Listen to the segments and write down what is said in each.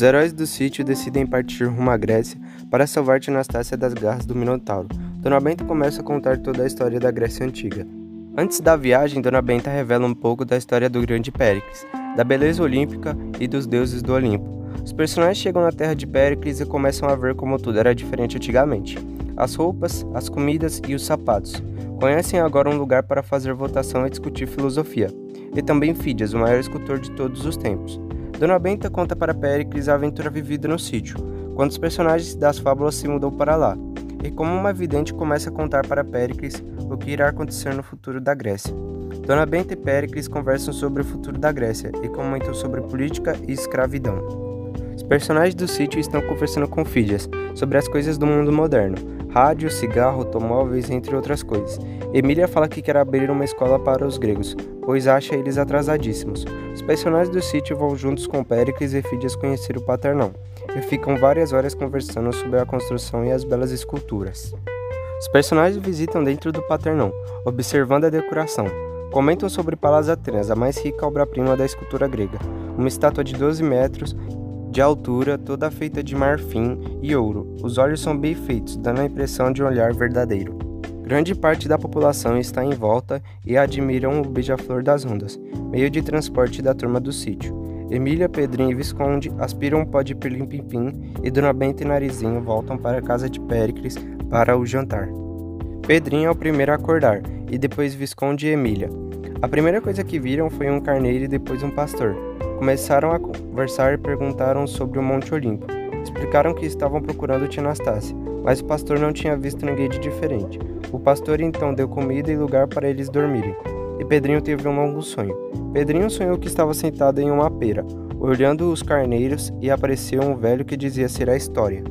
Os heróis do sítio decidem partir rumo à Grécia para salvar Tia Anastácia das garras do Minotauro. Dona Benta começa a contar toda a história da Grécia Antiga. Antes da viagem, Dona Benta revela um pouco da história do grande Péricles, da beleza olímpica e dos deuses do Olimpo. Os personagens chegam na terra de Péricles e começam a ver como tudo era diferente antigamente. As roupas, as comidas e os sapatos. Conhecem agora um lugar para fazer votação e discutir filosofia. E também Fídias, o maior escultor de todos os tempos. Dona Benta conta para Péricles a aventura vivida no sítio, quando os personagens das fábulas se mudam para lá, e como uma vidente começa a contar para Péricles o que irá acontecer no futuro da Grécia. Dona Benta e Péricles conversam sobre o futuro da Grécia e comentam sobre política e escravidão. Os personagens do sítio estão conversando com Fídias sobre as coisas do mundo moderno, rádio, cigarro, automóveis, entre outras coisas. Emília fala que quer abrir uma escola para os gregos, pois acha eles atrasadíssimos. Os personagens do sítio vão juntos com Péricles e Fídias conhecer o Paternão, e ficam várias horas conversando sobre a construção e as belas esculturas. Os personagens visitam dentro do Paternão, observando a decoração. Comentam sobre Palas Atenas, a mais rica obra-prima da escultura grega, uma estátua de 12 metros de altura, toda feita de marfim e ouro. Os olhos são bem feitos, dando a impressão de um olhar verdadeiro. Grande parte da população está em volta e admiram o beija-flor das ondas, meio de transporte da turma do sítio. Emília, Pedrinho e Visconde aspiram um pó de pirlim-pim-pim e Dona Benta e Narizinho voltam para a casa de Péricles para o jantar. Pedrinho é o primeiro a acordar, e depois Visconde e Emília. A primeira coisa que viram foi um carneiro e depois um pastor. Começaram a conversar e perguntaram sobre o Monte Olimpo. Explicaram que estavam procurando Tia Anastácia, mas o pastor não tinha visto ninguém de diferente. O pastor então deu comida e lugar para eles dormirem. E Pedrinho teve um longo sonho. Pedrinho sonhou que estava sentado em uma pera, olhando os carneiros, e apareceu um velho que dizia ser a história.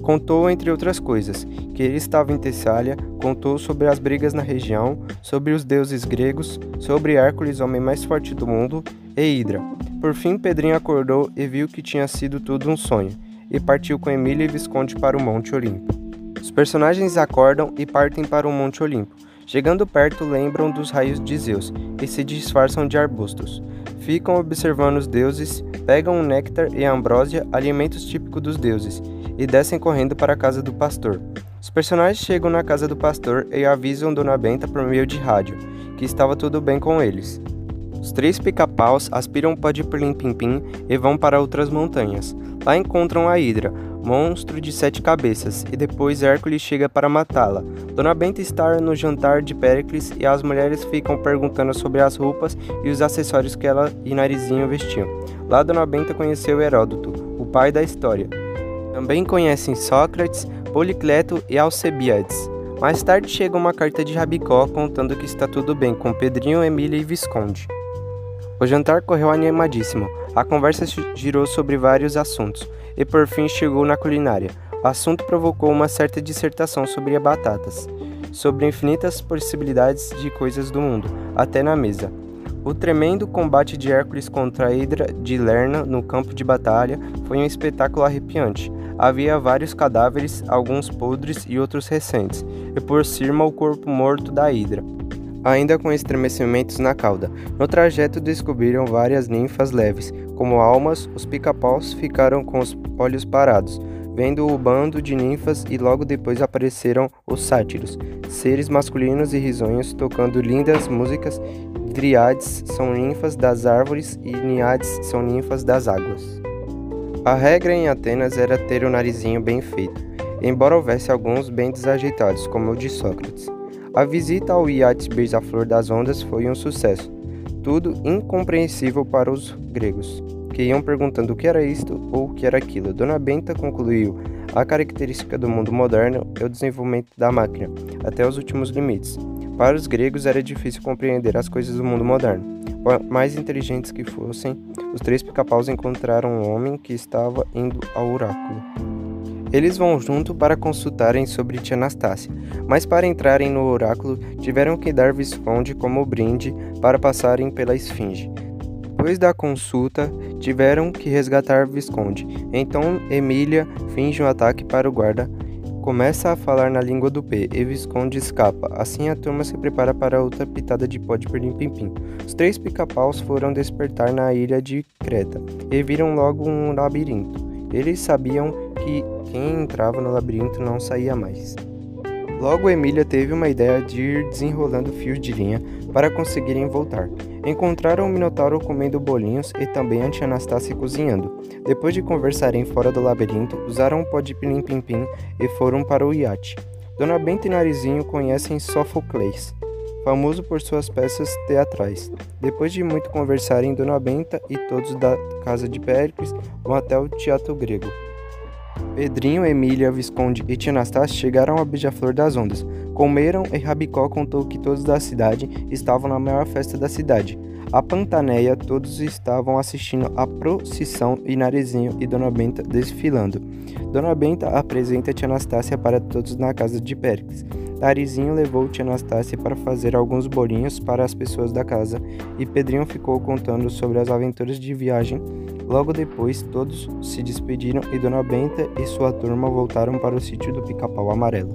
Contou, entre outras coisas, que ele estava em Tessália, contou sobre as brigas na região, sobre os deuses gregos, sobre Hércules, homem mais forte do mundo, e Hidra. Por fim, Pedrinho acordou e viu que tinha sido tudo um sonho e partiu com Emília e Visconde para o Monte Olimpo. Os personagens acordam e partem para o Monte Olimpo. Chegando perto, lembram dos raios de Zeus e se disfarçam de arbustos. Ficam observando os deuses, pegam o néctar e a ambrósia, alimentos típicos dos deuses, e descem correndo para a casa do pastor. Os personagens chegam na casa do pastor e avisam Dona Benta por meio de rádio que estava tudo bem com eles. Os três pica-paus aspiram pó de pirlim-pim-pim e vão para outras montanhas. Lá encontram a Hidra, monstro de sete cabeças, e depois Hércules chega para matá-la. Dona Benta está no jantar de Péricles e as mulheres ficam perguntando sobre as roupas e os acessórios que ela e Narizinho vestiam. Lá Dona Benta conheceu Heródoto, o pai da história. Também conhecem Sócrates, Policleto e Alcebiades. Mais tarde chega uma carta de Rabicó contando que está tudo bem com Pedrinho, Emília e Visconde. O jantar correu animadíssimo. A conversa girou sobre vários assuntos e por fim chegou na culinária. O assunto provocou uma certa dissertação sobre batatas, sobre infinitas possibilidades de coisas do mundo, até na mesa. O tremendo combate de Hércules contra a Hidra de Lerna no campo de batalha foi um espetáculo arrepiante. Havia vários cadáveres, alguns podres e outros recentes, e por cima o corpo morto da Hidra ainda com estremecimentos na cauda. No trajeto descobriram várias ninfas leves, como almas, os pica-paus ficaram com os olhos parados, vendo o bando de ninfas e logo depois apareceram os sátiros, seres masculinos e risonhos tocando lindas músicas. Driades são ninfas das árvores e Niades são ninfas das águas. A regra em Atenas era ter o narizinho bem feito, embora houvesse alguns bem desajeitados, como o de Sócrates. A visita ao iate Beija-Flor das Ondas foi um sucesso, tudo incompreensível para os gregos, que iam perguntando o que era isto ou o que era aquilo. Dona Benta concluiu: a característica do mundo moderno é o desenvolvimento da máquina, até os últimos limites. Para os gregos era difícil compreender as coisas do mundo moderno. Por mais inteligentes que fossem, os três pica-paus encontraram um homem que estava indo ao oráculo. Eles vão junto para consultarem sobre Tia Anastácia, mas para entrarem no oráculo tiveram que dar Visconde como brinde para passarem pela esfinge. Depois da consulta, tiveram que resgatar Visconde. Então Emília finge um ataque para o guarda começa a falar na língua do P e Visconde escapa. Assim a turma se prepara para outra pitada de pó de perlim-pim-pim. Os três pica-paus foram despertar na ilha de Creta e viram logo um labirinto. Eles sabiam que quem entrava no labirinto não saía mais. Logo Emília teve uma ideia de ir desenrolando fios de linha para conseguirem voltar. Encontraram o Minotauro comendo bolinhos e também a tia Anastácia cozinhando. Depois de conversarem fora do labirinto, usaram um pó de pilim-pim-pim e foram para o iate. Dona Benta e Narizinho conhecem Sófocles, famoso por suas peças teatrais. Depois de muito conversarem, Dona Benta e todos da casa de Péricles vão até o teatro grego. Pedrinho, Emília, Visconde e Tia Anastácia chegaram a Beija-Flor das Ondas. Comeram e Rabicó contou que todos da cidade estavam na maior festa da cidade. A Pantaneia, todos estavam assistindo a procissão e Narizinho e Dona Benta desfilando. Dona Benta apresenta Tia Anastácia para todos na casa de Péricles. Narizinho levou Tia Anastácia para fazer alguns bolinhos para as pessoas da casa e Pedrinho ficou contando sobre as aventuras de viagem Logo depois, todos se despediram e Dona Benta e sua turma voltaram para o sítio do Pica-Pau Amarelo.